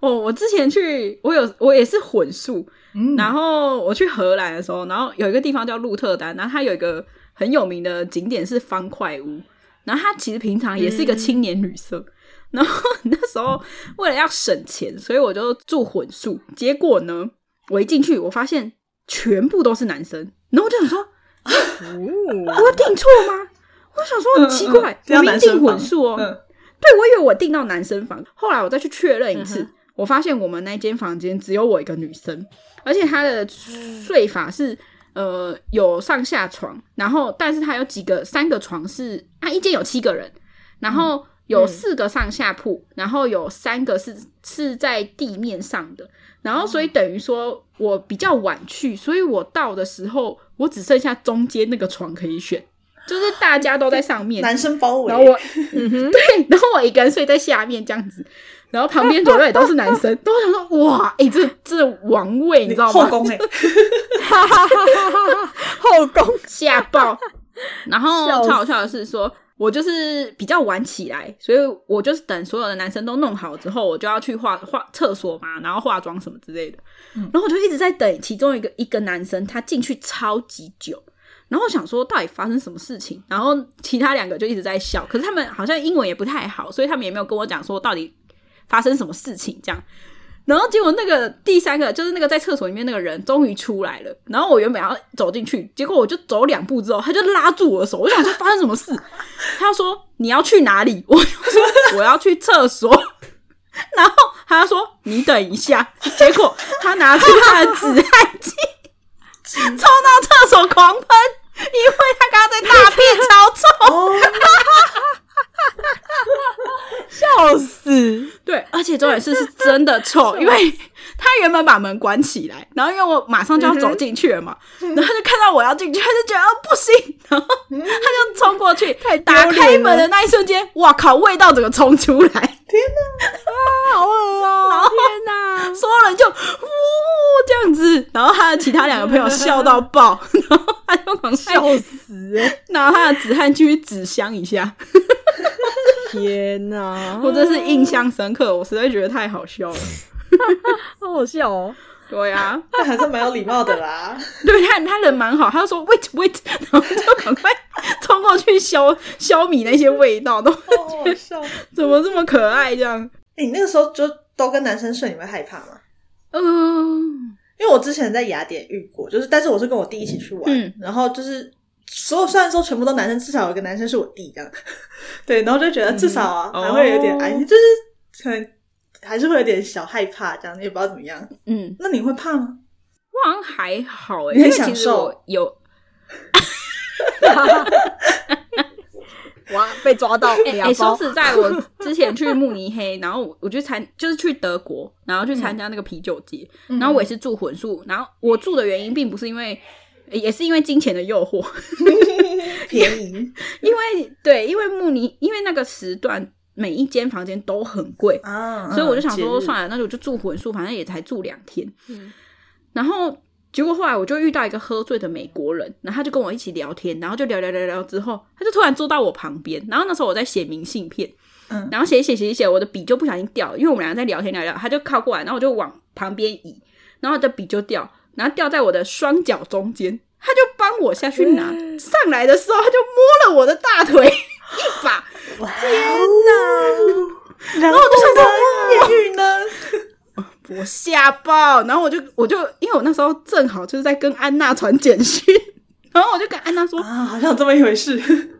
[SPEAKER 2] 哦，我之前去，我有我也是混宿，
[SPEAKER 3] 嗯
[SPEAKER 2] 然后我去荷兰的时候，然后有一个地方叫鹿特丹，然后它有一个很有名的景点是方块屋，然后它其实平常也是一个青年旅社。然后那时候为了要省钱，所以我就住混宿。结果呢，我一进去，我发现全部都是男生，然后我就想说，
[SPEAKER 1] 哦，
[SPEAKER 2] 我订错吗？我想说很奇怪，
[SPEAKER 3] 嗯嗯
[SPEAKER 2] 我明定混宿哦。
[SPEAKER 3] 嗯
[SPEAKER 2] 对，我以为我订到男生房，后来我再去确认一次，
[SPEAKER 1] 嗯
[SPEAKER 2] 我发现我们那间房间只有我一个女生，而且她的睡法是呃有上下床，然后但是她有几个三个床是啊一间有七个人，然后有四个上下铺，然后有三个是是在地面上的，然后所以等于说我比较晚去，所以我到的时候我只剩下中间那个床可以选，就是大家都在上面，
[SPEAKER 3] 男生包围，
[SPEAKER 2] 然后我 对，然后我一个人睡在下面这样子，然后旁边左右也都是男生，都想说哇，哎、这这王位你知道吗？
[SPEAKER 3] 后宫哎，
[SPEAKER 1] 哈哈哈哈哈哈，后宫
[SPEAKER 2] 吓爆。然后超好笑的是说，我就是比较晚起来，所以我就是等所有的男生都弄好之后，我就要去化化厕所嘛，然后化妆什么之类的。然后我就一直在等其中一个一个男生，他进去超级久。然后我想说到底发生什么事情，然后其他两个就一直在笑，可是他们好像英文也不太好，所以他们也没有跟我讲说到底发生什么事情这样。然后结果那个第三个就是那个在厕所里面那个人终于出来了，然后我原本要走进去，结果我就走两步之后，他就拉住我的手，我想说发生什么事？他说你要去哪里？我说我要去厕所。然后他说你等一下，结果他拿出他的止汗剂，冲到厕所狂喷，因为他刚刚在大便超臭。
[SPEAKER 3] 哦，
[SPEAKER 1] 笑死，
[SPEAKER 2] 对，而且重点是是真的臭，因为他原本把门关起来，然后因为我马上就要走进去了嘛，然后他就看到我要进去，他就觉得啊不行，然后他就冲过去，打开门的那一瞬间，哇靠，味道整个冲出来，
[SPEAKER 1] 好恶哦！天哪，
[SPEAKER 2] 所有人就呜这样子，然后他的其他两个朋友笑到爆，然后他就狂
[SPEAKER 1] 笑死哎！
[SPEAKER 2] 拿他的止汗剂去纸箱一下，
[SPEAKER 1] 天哪，
[SPEAKER 2] 我真是印象深刻，我实在觉得太好笑了。
[SPEAKER 1] 好好笑哦！
[SPEAKER 2] 对啊，
[SPEAKER 3] 他还是蛮有礼貌的啦。
[SPEAKER 2] 对他他人蛮好，他就说 wait wait，然后就赶快冲过去消消弭那些味道，都
[SPEAKER 3] 好好笑。
[SPEAKER 2] 怎么这么可爱这样？
[SPEAKER 3] 哎你那个时候就都跟男生睡，你会害怕吗？
[SPEAKER 2] 嗯，
[SPEAKER 3] 因为我之前在雅典遇过，就是但是我是跟我弟一起去玩，
[SPEAKER 2] 嗯
[SPEAKER 3] 然后就是所有虽然说全部都男生，至少有一个男生是我弟这样，对，然后就觉得至少啊、
[SPEAKER 2] 嗯
[SPEAKER 3] 还会有点
[SPEAKER 2] 哦
[SPEAKER 3] 安心，就是可能还是会有点小害怕这样，也不知道怎么样。
[SPEAKER 2] 嗯，
[SPEAKER 3] 那你会怕吗？
[SPEAKER 2] 我好像还好哎、
[SPEAKER 3] 你很
[SPEAKER 2] 因为其实
[SPEAKER 3] 享受
[SPEAKER 2] 我有
[SPEAKER 1] 哇，被抓到
[SPEAKER 2] 哎、说实在，我之前去慕尼黑，然后我我去参就是去德国，然后去参加那个啤酒节，然后我也是住混宿，然后我住的原因并不是因为。也是因为金钱的诱惑，
[SPEAKER 3] 便宜，
[SPEAKER 2] 因为对，因为慕尼，因为那个时段每一间房间都很贵，
[SPEAKER 3] 啊，
[SPEAKER 2] 所以我就想说，算了，那我就住混宿，反正也才住两天。
[SPEAKER 1] 嗯。
[SPEAKER 2] 然后结果后来我就遇到一个喝醉的美国人，然后他就跟我一起聊天，然后就聊聊聊聊之后，他就突然坐到我旁边，然后那时候我在写明信片，
[SPEAKER 3] 嗯
[SPEAKER 2] 然后写一写写一写，我的笔就不小心掉了，因为我们两个在聊天聊聊，他就靠过来，然后我就往旁边移，然后我的笔就掉，然后掉在我的双脚中间。他就帮我下去拿，上来的时候他就摸了我的大腿 一把，
[SPEAKER 3] 天哪！然后我就想说，艳遇呢？
[SPEAKER 2] 我吓爆，然后我就我就因为我那时候正好就是在跟安娜传简讯，然后我就跟安娜说，
[SPEAKER 3] 啊，好像有这么一回事。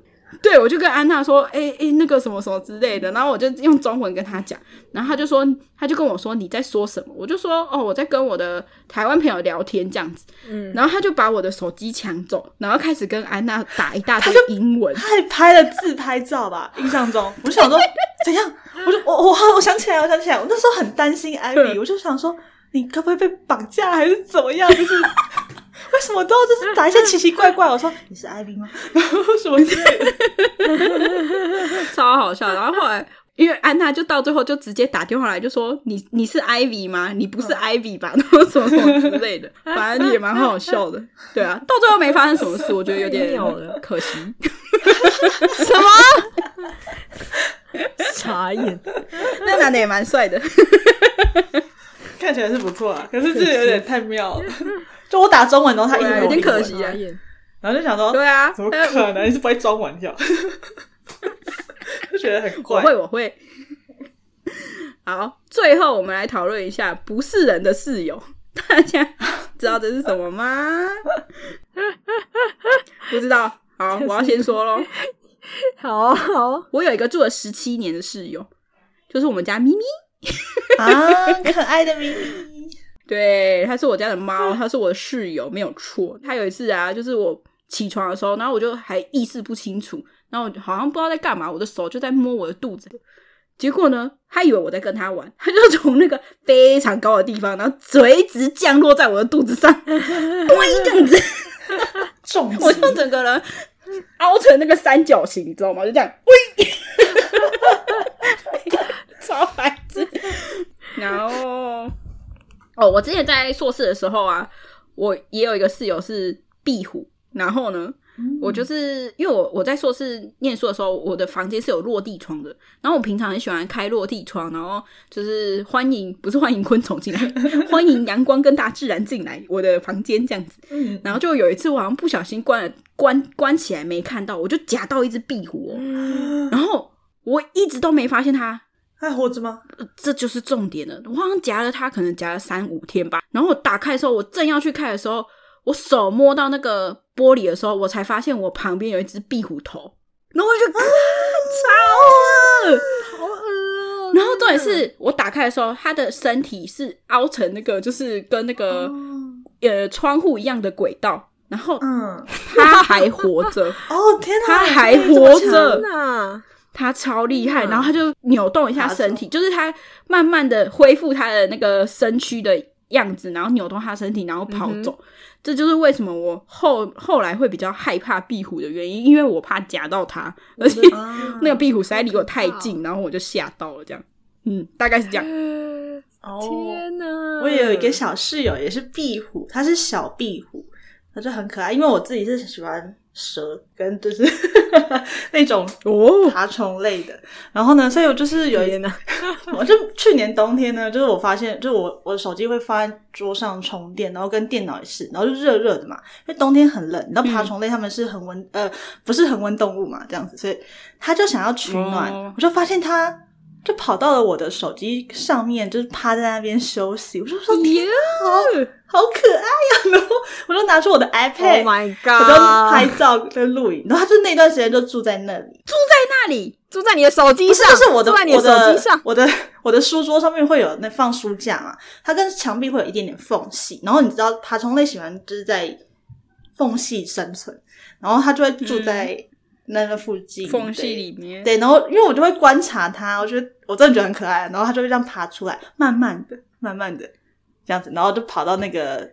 [SPEAKER 2] 对我就跟安娜说，哎、哎、那个什么什么之类的，然后我就用中文跟她讲，然后她就说，她就跟我说你在说什么，我就说哦我在跟我的台湾朋友聊天这样子，
[SPEAKER 1] 嗯，
[SPEAKER 2] 然后他就把我的手机抢走，然后开始跟安娜打一大堆英文，
[SPEAKER 3] 他还拍了自拍照吧？印象中，我就想说怎样？我就我我我想起来，我想起来，我那时候很担心艾比，我就想说你可不可以被绑架还是怎么样？就是 为什么都要就是打一些奇奇怪怪？我说你是艾比吗？然后什么之类的。
[SPEAKER 2] 超好笑。然后后来，因为安娜就到最后就直接打电话来，就说你你是 Ivy 吗？你不是 Ivy 吧？然后什么什么之类的，反正也蛮好笑的。对啊，到最后没发生什么事，我觉得有点
[SPEAKER 1] 妙了
[SPEAKER 2] 可惜。
[SPEAKER 1] 什么？傻眼，
[SPEAKER 2] 那男的也蛮帅的，
[SPEAKER 3] 看起来是不错啊，可是这有点太妙了。就我打中文，然后他一直
[SPEAKER 2] 啊有点可惜啊
[SPEAKER 3] 然后就想说，
[SPEAKER 2] 对啊，
[SPEAKER 3] 怎么可能？你是不会装玩笑？就觉得很
[SPEAKER 2] 我
[SPEAKER 3] 怪。
[SPEAKER 2] 会，我会。好，最后我们来讨论一下不是人的室友。大家知道这是什么吗？不知道。好，我要先说喽。
[SPEAKER 1] 好好，
[SPEAKER 2] 我有一个住了十七年的室友，就是我们家咪咪。
[SPEAKER 3] 啊，可爱的咪咪，
[SPEAKER 2] 对，它是我家的猫，它是我的室友，没有错。它有一次啊，就是我起床的时候，然后我就还意识不清楚，然后我好像不知道在干嘛，我的手就在摸我的肚子。结果呢，他以为我在跟他玩，他就从那个非常高的地方，然后垂直降落在我的肚子上，咚这样子，
[SPEAKER 3] 重
[SPEAKER 2] 我就整个人凹成那个三角形，你知道吗？就这样，喂，超孩子。然后，哦，我之前在硕士的时候啊，我也有一个室友是壁虎，然后呢。我就是因为我我在硕士念书的时候，我的房间是有落地窗的。然后我平常很喜欢开落地窗，然后就是欢迎不是欢迎昆虫进来，欢迎阳光跟大自然进来我的房间这样子。
[SPEAKER 3] 嗯，
[SPEAKER 2] 然后就有一次我好像不小心关了关关起来没看到，我就夹到一只壁虎哦。然后我一直都没发现它，
[SPEAKER 3] 还活着吗？
[SPEAKER 2] 这就是重点了。我好像夹了它，可能夹了三五天吧。然后我打开的时候，我正要去开的时候，我手摸到那个玻璃的时候，我才发现我旁边有一只壁虎头，然后我就啊，超恶。
[SPEAKER 1] 好恶哦。
[SPEAKER 2] 然后重点是我打开的时候，它的身体是凹成那个，就是跟那个、呃窗户一样的轨道，然后
[SPEAKER 3] 嗯，
[SPEAKER 2] 它还活着，
[SPEAKER 3] 哦天哪，
[SPEAKER 2] 它还活
[SPEAKER 3] 强
[SPEAKER 2] 着
[SPEAKER 1] 那
[SPEAKER 2] 它超厉害，
[SPEAKER 1] 嗯
[SPEAKER 2] 然后他就扭动一下身体，就是他慢慢的恢复他的那个身躯的样子，然后扭动他身体，然后跑走。这就是为什么我后后来会比较害怕壁虎的原因，因为我怕夹到它，而且
[SPEAKER 3] 啊
[SPEAKER 2] 那个壁虎实在离我太近，然后我就吓到了，这样，嗯，大概是这样。
[SPEAKER 3] 哦
[SPEAKER 1] 天哪！
[SPEAKER 3] 我也有一个小室友，也是壁虎，它是小壁虎，它就很可爱。因为我自己是喜欢蛇跟就是 那种
[SPEAKER 2] 哦，
[SPEAKER 3] 爬虫类的，然后呢，所以我就是有一
[SPEAKER 1] 点呢！
[SPEAKER 3] 我就去年冬天呢，就是我发现，就是我我的手机会放在桌上充电，然后跟电脑也是，然后就热热的嘛，因为冬天很冷，你知道爬虫类它们是恒温、呃不是恒温动物嘛，这样子，所以它就想要取暖，
[SPEAKER 2] 哦。
[SPEAKER 3] 我就发现它就跑到了我的手机上面，就是趴在那边休息，我就说 天，好可爱呀、然后我就拿出我的 iPad，、
[SPEAKER 1] Oh my
[SPEAKER 3] 我就拍照跟录影，然后他就那段时间就住在那里，住在
[SPEAKER 2] 那里？
[SPEAKER 1] 住在你的手机上，
[SPEAKER 3] 就是我的我的
[SPEAKER 1] 机上。
[SPEAKER 3] 我的我的书桌上面会有那放书架嘛，它跟墙壁会有一点点缝隙，然后你知道爬虫类喜欢就是在缝隙生存，然后它就会住在那个附近、
[SPEAKER 2] 缝隙里面，
[SPEAKER 3] 对，然后因为我就会观察它，我觉得我真的觉得很可爱，然后它就会这样爬出来，慢慢的、慢慢的这样子，然后就跑到那个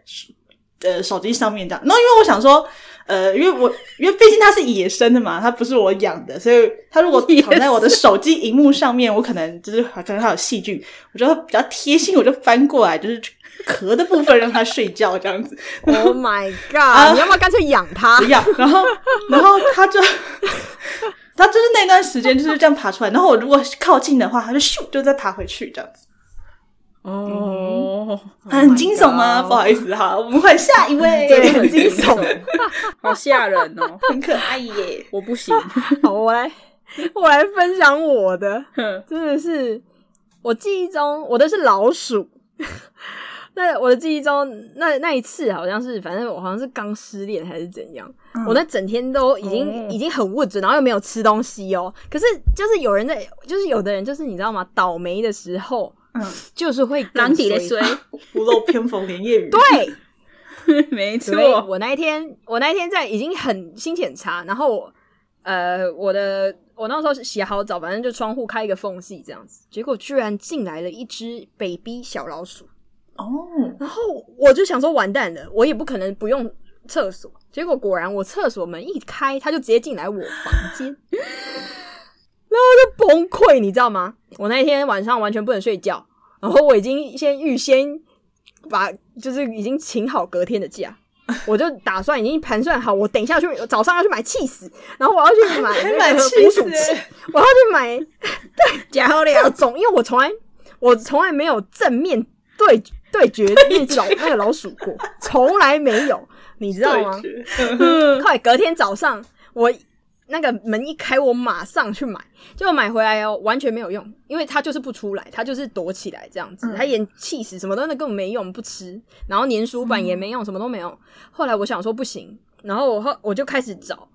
[SPEAKER 3] 呃手机上面这样。然后因为我想说，呃，因为我因为毕竟它是野生的嘛，它不是我养的，所以它如果 躺在我的手机荧幕上面，我可能就是可能它有细菌，我觉得比较贴心，我就翻过来，就是壳的部分让它睡觉这样子。
[SPEAKER 1] Oh my
[SPEAKER 3] 啊
[SPEAKER 1] god！你要不要干脆养它
[SPEAKER 3] 不？要，然后然后它就。它就是那段时间就是这样爬出来，然后我如果靠近的话，它就咻就再爬回去这样子，
[SPEAKER 2] 哦，
[SPEAKER 3] 很惊悚吗？不好意思哈，我们换下一位，
[SPEAKER 1] 对很惊悚，
[SPEAKER 2] 好吓人哦！
[SPEAKER 3] 很可爱耶。
[SPEAKER 2] 我不行，
[SPEAKER 1] 好，我来，我来分享我的，真的是我记忆中我的是老鼠。那我的记忆中，那那一次好像是，反正我好像是刚失恋还是怎样，我那整天都已经、
[SPEAKER 2] 哦。
[SPEAKER 1] 已经很物质，然后又没有吃东西哦。可是就是有人在，就是有的人就是你知道吗？倒霉的时候，
[SPEAKER 3] 嗯，
[SPEAKER 1] 就是会更
[SPEAKER 2] 狼底的
[SPEAKER 1] 衰。
[SPEAKER 2] 水，
[SPEAKER 3] 屋漏偏逢连夜雨。
[SPEAKER 1] 对，
[SPEAKER 2] 没错。
[SPEAKER 1] 所以我那一天，我那一天在已经很心情很差，然后我呃，我的我那时候洗好澡，反正就窗户开一个缝隙这样子，结果居然进来了一只 baby 小老鼠，
[SPEAKER 3] 哦，
[SPEAKER 1] 然后我就想说完蛋了，我也不可能不用厕所，结果果然我厕所门一开，他就直接进来我房间。然后就崩溃，你知道吗？我那一天晚上完全不能睡觉，然后我已经先预先把就是已经请好隔天的假，我就打算已经盘算好，我等一下去我早上要去买气死，然后我要去买 那个
[SPEAKER 3] 买气
[SPEAKER 1] 捕鼠器
[SPEAKER 3] 死，
[SPEAKER 1] 我要去买
[SPEAKER 2] 假好
[SPEAKER 1] 各种，因为我从来我从来没有正面对对决那种那个老鼠过，从来没有，你知道吗？
[SPEAKER 3] 对决
[SPEAKER 1] 后来隔天早上，我那个门一开，我马上去买，结果买回来哦，完全没有用，因为它就是不出来，它就是躲起来这样子，
[SPEAKER 3] 嗯
[SPEAKER 1] 它连气死什么都那根本没用，不吃，然后粘鼠板也没用，什么都没有。后来我想说不行，然后我后我就开始找，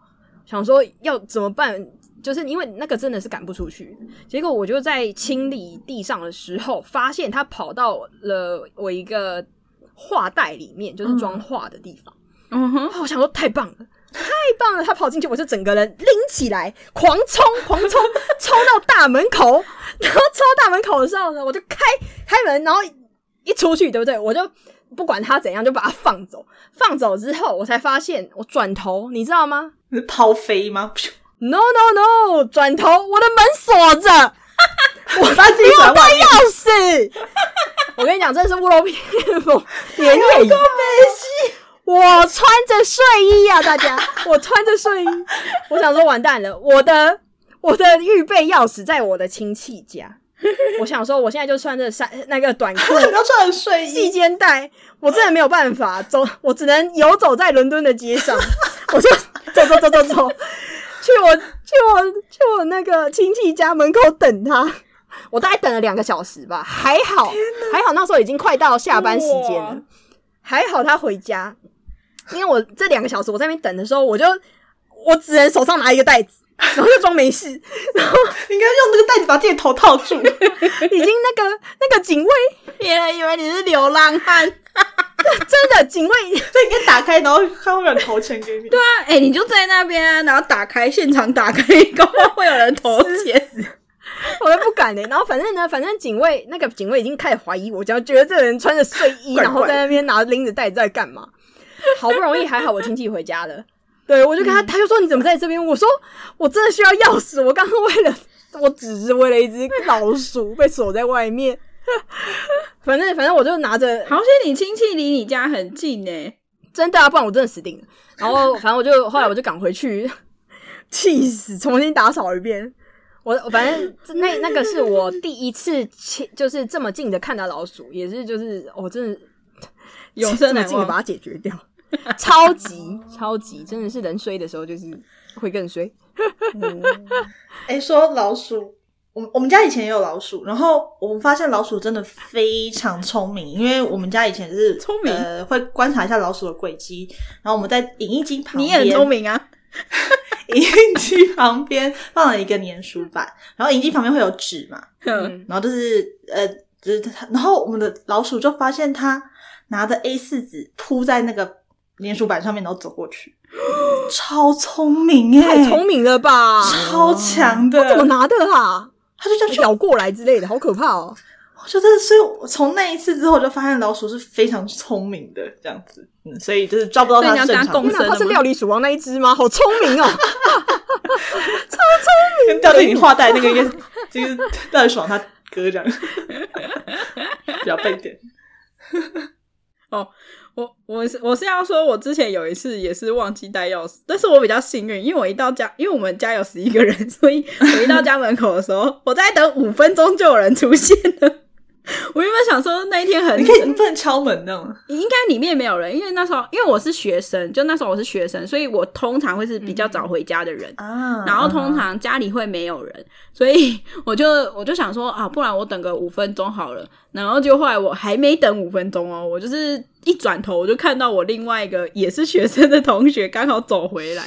[SPEAKER 1] 想说要怎么办，就是因为那个真的是赶不出去。结果我就在清理地上的时候，发现它跑到了我一个画袋里面，就是装画的地方。
[SPEAKER 2] 嗯哼，
[SPEAKER 1] 我想说太棒了，太棒了！他跑进去，我就整个人拎起来，狂冲，狂冲，冲到大门口。然后冲到大门口的时候呢，我就开开门，然后一出去，对不对？我就不管他怎样，就把他放走。放走之后，我才发现，我转头，你知道吗
[SPEAKER 3] 是抛飞吗？噗
[SPEAKER 1] ？No No No！转头，我的门锁着，
[SPEAKER 3] 我把自己甩外面，
[SPEAKER 1] 钥匙。我跟你讲，真的是屋漏偏逢连夜雨。我穿着睡衣啊，大家，我穿着睡衣，我想说完蛋了，我的我的预备钥匙在我的亲戚家。我想说，我现在就穿着衫那个短裤、
[SPEAKER 3] 不要穿睡
[SPEAKER 1] 细
[SPEAKER 3] 衣，
[SPEAKER 1] 肩带，我真的没有办法。走，我只能游走在伦敦的街上，我就走走走走走，去我去我去我那个亲戚家门口等他。我大概等了两个小时吧，还好还好，那时候已经快到下班时间了，还好他回家，因为我这两个小时我在那边等的时候，我就我只能手上拿一个袋子，然后就装没事，然后
[SPEAKER 3] 应该用那个袋子把自己的头套住。
[SPEAKER 1] 已经那个那个警卫
[SPEAKER 2] 别人以为你是流浪汉。
[SPEAKER 1] 真的警卫
[SPEAKER 3] 对，应该打开，然后他会有人投钱给你。对啊，
[SPEAKER 2] 啊，哎、你就在那边啊，然后打开现场打开，搞不好会有人投钱。
[SPEAKER 1] 我都不敢嘞、然后反正呢，反正警卫那个警卫已经开始怀疑我，只要觉得这个人穿着睡衣，
[SPEAKER 3] 怪怪
[SPEAKER 1] 然后在那边拿拎着袋子在干嘛。好不容易还好我亲戚回家了，对我就跟他，他就说你怎么在这边？我说我真的需要钥匙，我刚刚为了我只是为了一只老鼠被锁在外面。反正反正我就拿着
[SPEAKER 2] 好险你亲戚离你家很近呢、
[SPEAKER 1] 真的啊，不然我真的死定了。然后反正我就后来我就赶回去，气死，重新打扫一遍。我我反正那那个是我第一次亲，就是这么近的看到老鼠，也是就是我、真的
[SPEAKER 2] 永生难忘
[SPEAKER 1] 把它解决掉，超级超级真的是人衰的时候就是会更衰。
[SPEAKER 3] 哎，说老鼠，我们我们家以前也有老鼠，然后我们发现老鼠真的非常聪明，因为我们家以前是
[SPEAKER 2] 聪明
[SPEAKER 3] 呃，会观察一下老鼠的轨迹，然后我们在影印机旁边你，
[SPEAKER 2] 也很聪，明啊。
[SPEAKER 3] 影印机旁边放了一个粘鼠板，然后影印机旁边会有纸嘛，
[SPEAKER 2] 嗯，
[SPEAKER 3] 然后就是呃，就是它，然后我们的老鼠就发现它拿着 A 四纸铺在那个粘鼠板上面，然后走过去，超聪明哎、
[SPEAKER 1] 太聪明了吧？
[SPEAKER 3] 超强的，他
[SPEAKER 1] 怎么拿的啊？
[SPEAKER 3] 他就这样去
[SPEAKER 1] 咬过来之类的，好可怕哦！
[SPEAKER 3] 我觉得，所以我从那一次之后，我就发现老鼠是非常聪明的这样子，嗯，所以就是抓不到它正常的
[SPEAKER 2] 跟它
[SPEAKER 1] 是料理鼠王那一只吗？好聪明哦！
[SPEAKER 3] 跟掉进你画袋那个应该是就是在爽他哥这样，比较笨点。
[SPEAKER 2] 我我是我是要说，我之前有一次也是忘记带钥匙，但是我比较幸运，因为我一到家，因为我们家有十一个人，所以我一到家门口的时候，我在等五分钟就有人出现了。我原本想说那一天很
[SPEAKER 3] 你可以你不能敲门那种，
[SPEAKER 2] 应该里面没有人，因为那时候因为我是学生，就那时候我是学生，所以我通常会是比较早回家的人。
[SPEAKER 3] 啊
[SPEAKER 2] 然后通常家里会没有人，所以我就我就想说啊，不然我等个五分钟好了。然后就后来我还没等五分钟哦，我就是一转头我就看到我另外一个也是学生的同学刚好走回来，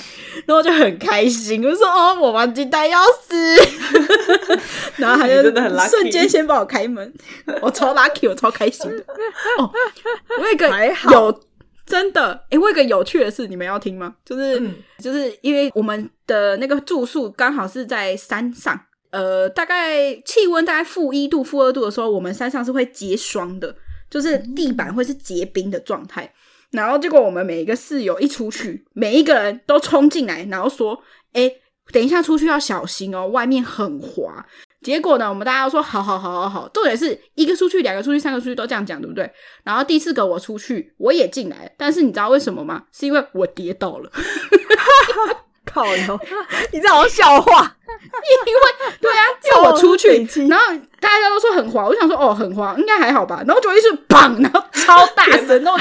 [SPEAKER 2] 然后就很开心，我就说哦，我忘记带钥匙，然后他就
[SPEAKER 3] 真的很 lucky
[SPEAKER 2] 瞬间先帮我开门，我超 lucky，我超开心的。哦，我有一个
[SPEAKER 1] 还好
[SPEAKER 2] 有真的，诶、我有一个有趣的事，你们要听吗？就是、
[SPEAKER 3] 嗯
[SPEAKER 2] 就是因为我们的那个住宿刚好是在山上，呃，大概气温大概负一度、负二度的时候，我们山上是会结霜的，就是地板会是结冰的状态。然后结果我们每一个室友一出去，每一个人都冲进来，然后说：“哎，等一下出去要小心哦，外面很滑。”结果呢，我们大家都说：“好好好好好。”重点是一个出去、两个出去、三个出去都这样讲，对不对？然后第四个我出去，我也进来，但是你知道为什么吗？是因为我跌倒了。
[SPEAKER 1] 靠哟，你这好像笑话。
[SPEAKER 2] 对啊，因为我出去然后大家都说很滑，我想说哦很滑，应该还好吧。然后就一是砰，然后超大声，然后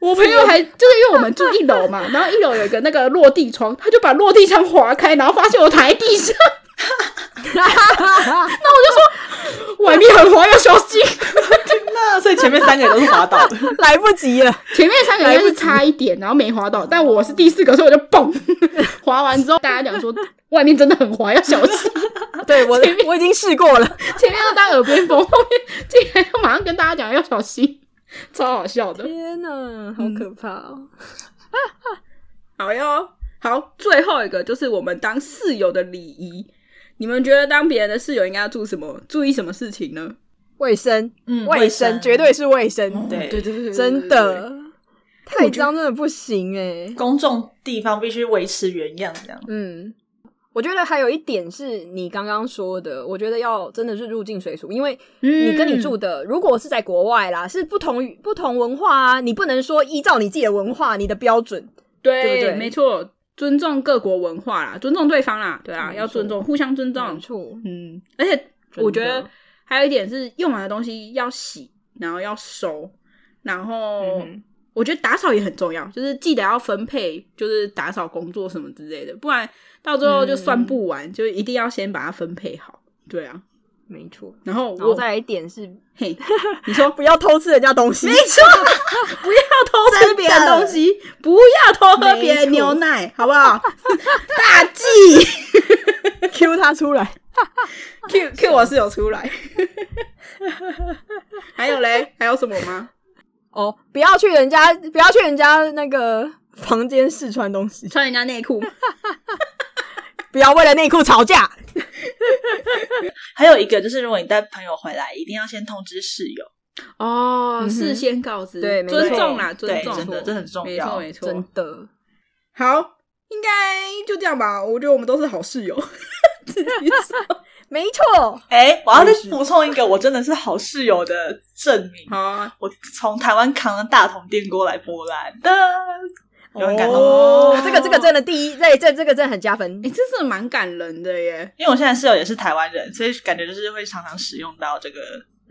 [SPEAKER 2] 我朋友还就是因为我们住一楼嘛，然后一楼有一个那个落地窗，他就把落地窗划开，然后发现我躺在地上，那我就说外面很滑，要小心。
[SPEAKER 3] 那所以前面三个人都是滑倒的。
[SPEAKER 1] 来不及了。
[SPEAKER 2] 前面三个应该是差一点，然后没滑倒，但我是第四个，所以我就蹦滑完之后，大家讲说外面真的很滑，要小心。
[SPEAKER 1] 对我我已经试过了，
[SPEAKER 2] 前面要当耳边风，后面竟然要马上跟大家讲要小心，超好笑的。
[SPEAKER 1] 天哪，好可怕哦！
[SPEAKER 2] 好哟，好，最后一个就是我们当室友的礼仪。你们觉得当别人的室友应该要注什么？注意什么事情呢？
[SPEAKER 1] 卫生，
[SPEAKER 3] 嗯
[SPEAKER 1] 卫
[SPEAKER 3] 卫生
[SPEAKER 1] 绝对是卫生，
[SPEAKER 3] 对
[SPEAKER 2] 对对对对，
[SPEAKER 1] 真的太脏真的不行哎。
[SPEAKER 3] 公众地方必须维持原样，这样。
[SPEAKER 1] 嗯，我觉得还有一点是你刚刚说的，我觉得要真的是入境随俗，因为你跟你住的如果是在国外啦，是不同语不同文化啊，你不能说依照你自己的文化、你的标准，
[SPEAKER 2] 对
[SPEAKER 1] 对不对
[SPEAKER 2] 没错，尊重各国文化啦，尊重对方啦，对啊，要尊重，互相尊重
[SPEAKER 1] 没。错，
[SPEAKER 2] 嗯，而且我觉得还有一点是用完的东西要洗，然后要收，然后
[SPEAKER 1] 嗯
[SPEAKER 2] 我觉得打扫也很重要，就是记得要分配，就是打扫工作什么之类的，不然到最后就算不完，就一定要先把它分配好。对啊，
[SPEAKER 1] 没错。
[SPEAKER 2] 然后我
[SPEAKER 1] 然后再来一点是，
[SPEAKER 2] 嘿，你说
[SPEAKER 1] 不要偷吃人家东西，
[SPEAKER 2] 没错，不要偷吃别人东西，不要偷喝别人牛奶，好不好？大忌
[SPEAKER 1] Q 他出来。
[SPEAKER 2] ，Q Q 我是有出来。还有嘞，还有什么吗？
[SPEAKER 1] 哦，不要去人家，不要去人家那个房间试穿东西，
[SPEAKER 2] 穿人家内裤，
[SPEAKER 1] 不要为了内裤吵架。
[SPEAKER 3] 还有一个就是，如果你带朋友回来，一定要先通知室友。
[SPEAKER 2] 哦，
[SPEAKER 1] 嗯
[SPEAKER 2] 事先告知，
[SPEAKER 1] 对没错
[SPEAKER 2] 尊重啦，尊
[SPEAKER 3] 对，
[SPEAKER 2] 重，
[SPEAKER 3] 真的这很重
[SPEAKER 2] 没错
[SPEAKER 3] 要。
[SPEAKER 2] 没错
[SPEAKER 1] 真。的，
[SPEAKER 2] 好，应该就这样吧。我觉得我们都是好室友。自己说
[SPEAKER 1] 没错。
[SPEAKER 3] 哎，我要再补充一个，我真的是好室友的证明。
[SPEAKER 2] 好啊，
[SPEAKER 3] 我从台湾扛了大桶电锅来波兰的，有很感动
[SPEAKER 1] 哦，这个这个真的第一，这这这个真的很加分
[SPEAKER 2] 哎、。这是蛮感人的耶。
[SPEAKER 3] 因为我现在室友也是台湾人，所以感觉就是会常常使用到这个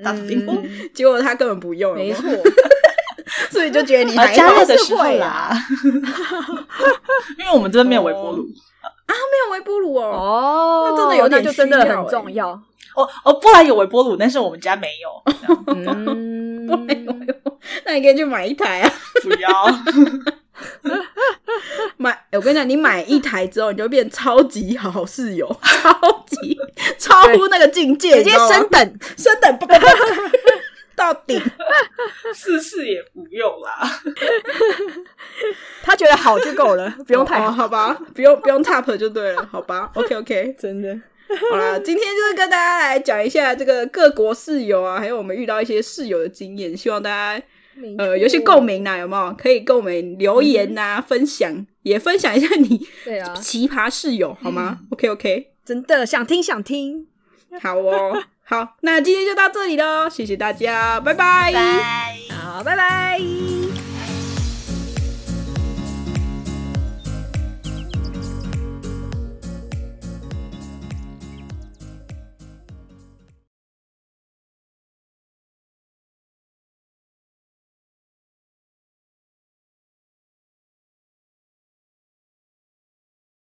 [SPEAKER 3] 大桶电锅。
[SPEAKER 1] 嗯
[SPEAKER 2] 结果他根本不用，有没有
[SPEAKER 1] 没错，
[SPEAKER 2] 所以就觉得你
[SPEAKER 3] 加热的时候
[SPEAKER 1] 是会
[SPEAKER 3] 啦，因为我们这边没有微波炉啊。
[SPEAKER 2] 没有微波炉哦。
[SPEAKER 1] 哦，
[SPEAKER 2] 那真的有点
[SPEAKER 1] 那就真的很重要。
[SPEAKER 3] 哦哦，波兰有微波炉，但是我们家没有。
[SPEAKER 1] 嗯，
[SPEAKER 2] 没有没有，那你可以去买一台啊。
[SPEAKER 3] 不要，
[SPEAKER 2] 买，欸我跟你讲，你买一台之后，你就变超级好室友，超级超乎那个境界，
[SPEAKER 1] 直接升等，
[SPEAKER 2] 升等，不到底。
[SPEAKER 3] 试试也不用啦。
[SPEAKER 1] 他觉得好就够了，不用太
[SPEAKER 2] 哦
[SPEAKER 1] 好。
[SPEAKER 2] 好吧，不用不用 top 就对了，好吧，OK OK。
[SPEAKER 1] 真的，
[SPEAKER 2] 好啦，今天就是跟大家来讲一下这个各国室友啊，还有我们遇到一些室友的经验，希望大家呃有些共鸣啦，有没有？可以跟我们留言呐、分享，也分享一下你
[SPEAKER 1] 对啊，
[SPEAKER 2] 奇葩室友好吗、o k OK，
[SPEAKER 1] 真的想听想听，
[SPEAKER 2] 好哦，好，那今天就到这里喽，谢谢大家，拜。拜
[SPEAKER 3] 拜。
[SPEAKER 1] 好，拜拜。